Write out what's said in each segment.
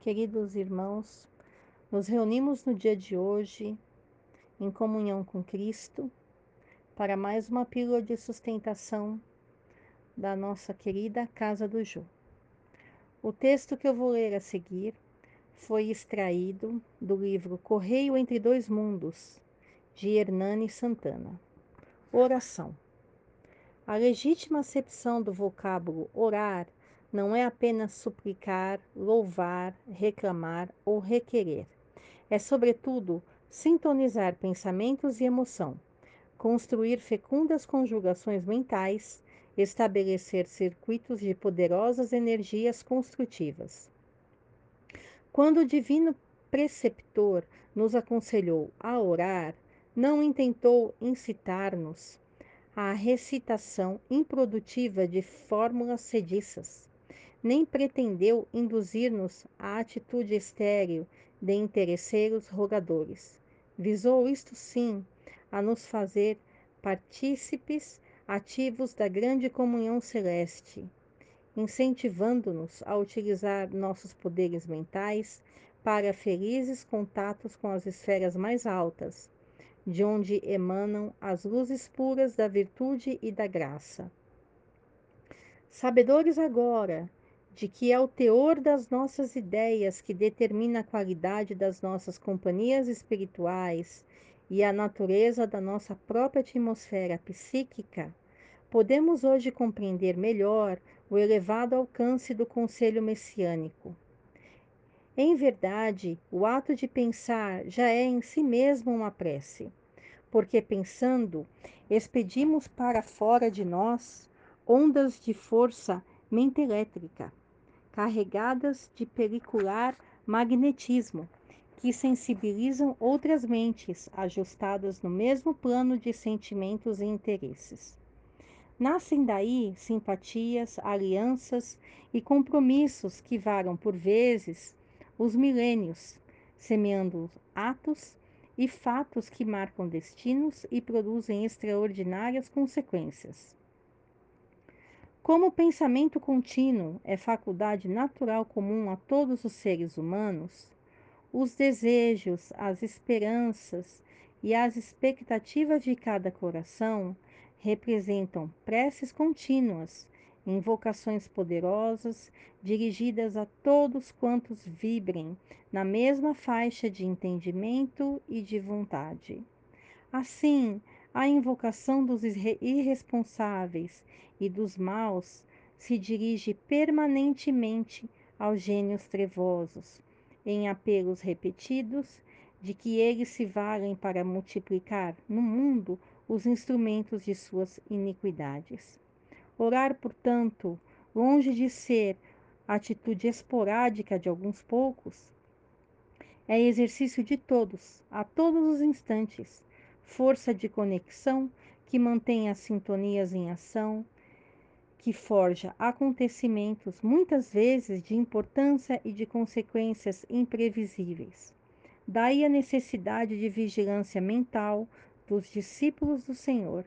Queridos irmãos, nos reunimos no dia de hoje em comunhão com Cristo para mais uma pílula de sustentação da nossa querida Casa do Jô. O texto que eu vou ler a seguir foi extraído do livro Correio entre Dois Mundos, de Hernani Santana. Oração. A legítima acepção do vocábulo orar não é apenas suplicar, louvar, reclamar ou requerer. É, sobretudo, sintonizar pensamentos e emoção, construir fecundas conjugações mentais, estabelecer circuitos de poderosas energias construtivas. Quando o divino preceptor nos aconselhou a orar, não intentou incitar-nos à recitação improdutiva de fórmulas sediças nem pretendeu induzir-nos à atitude estéril de interesseiros rogadores. Visou, isto sim, a nos fazer partícipes ativos da grande comunhão celeste, incentivando-nos a utilizar nossos poderes mentais para felizes contatos com as esferas mais altas, de onde emanam as luzes puras da virtude e da graça. Sabedores agora de que é o teor das nossas ideias que determina a qualidade das nossas companhias espirituais e a natureza da nossa própria atmosfera psíquica, podemos hoje compreender melhor o elevado alcance do conselho messiânico. Em verdade, o ato de pensar já é em si mesmo uma prece, porque pensando, expedimos para fora de nós ondas de força mente elétrica carregadas de pericular magnetismo, que sensibilizam outras mentes ajustadas no mesmo plano de sentimentos e interesses. Nascem daí simpatias, alianças e compromissos que varam por vezes os milênios, semeando atos e fatos que marcam destinos e produzem extraordinárias consequências. Como o pensamento contínuo é faculdade natural comum a todos os seres humanos, os desejos, as esperanças e as expectativas de cada coração representam preces contínuas, invocações poderosas dirigidas a todos quantos vibrem na mesma faixa de entendimento e de vontade. Assim, a invocação dos irresponsáveis e dos maus se dirige permanentemente aos gênios trevosos, em apelos repetidos de que eles se valem para multiplicar no mundo os instrumentos de suas iniquidades. Orar, portanto, longe de ser atitude esporádica de alguns poucos, é exercício de todos, a todos os instantes, força de conexão que mantém as sintonias em ação, que forja acontecimentos muitas vezes de importância e de consequências imprevisíveis. Daí a necessidade de vigilância mental dos discípulos do Senhor,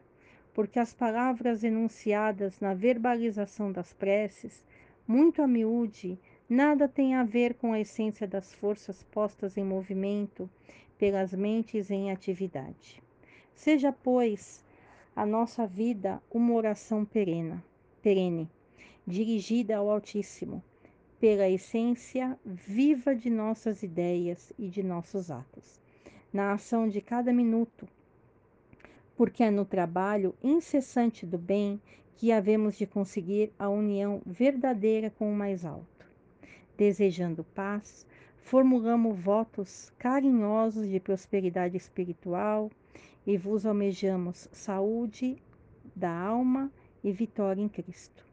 porque as palavras enunciadas na verbalização das preces, muito a miúde, nada têm a ver com a essência das forças postas em movimento pelas mentes em atividade. Seja, pois, a nossa vida uma oração perena, perene, dirigida ao Altíssimo, pela essência viva de nossas ideias e de nossos atos, na ação de cada minuto, porque é no trabalho incessante do bem que havemos de conseguir a união verdadeira com o mais alto. Desejando paz, formulamos votos carinhosos de prosperidade espiritual e vos almejamos saúde da alma e vitória em Cristo.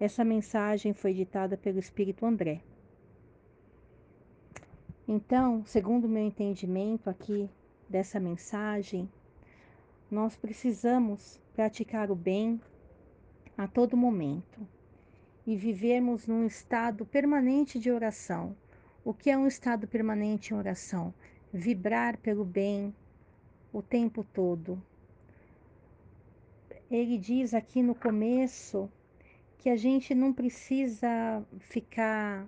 Essa mensagem foi ditada pelo Espírito André. Então, segundo meu entendimento aqui dessa mensagem, nós precisamos praticar o bem a todo momento e vivermos num estado permanente de oração. O que é um estado permanente em oração? Vibrar pelo bem, o tempo todo. Ele diz aqui no começo que a gente não precisa ficar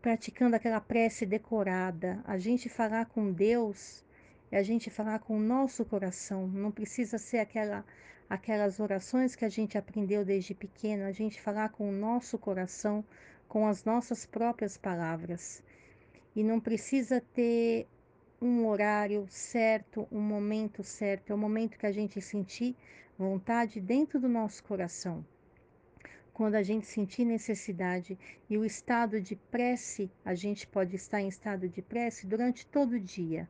praticando aquela prece decorada. A gente falar com Deus é a gente falar com o nosso coração. Não precisa ser aquela, aquelas orações que a gente aprendeu desde pequeno. A gente falar com o nosso coração, com as nossas próprias palavras. E não precisa ter um horário certo, um momento certo. É o momento que a gente sentir vontade dentro do nosso coração quando a gente sentir necessidade e o estado de prece, a gente pode estar em estado de prece durante todo o dia.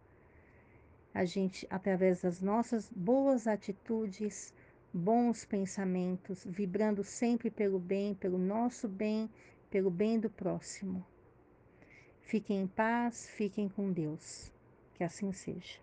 A gente, através das nossas boas atitudes, bons pensamentos, vibrando sempre pelo bem, pelo nosso bem, pelo bem do próximo. Fiquem em paz, fiquem com Deus. Que assim seja.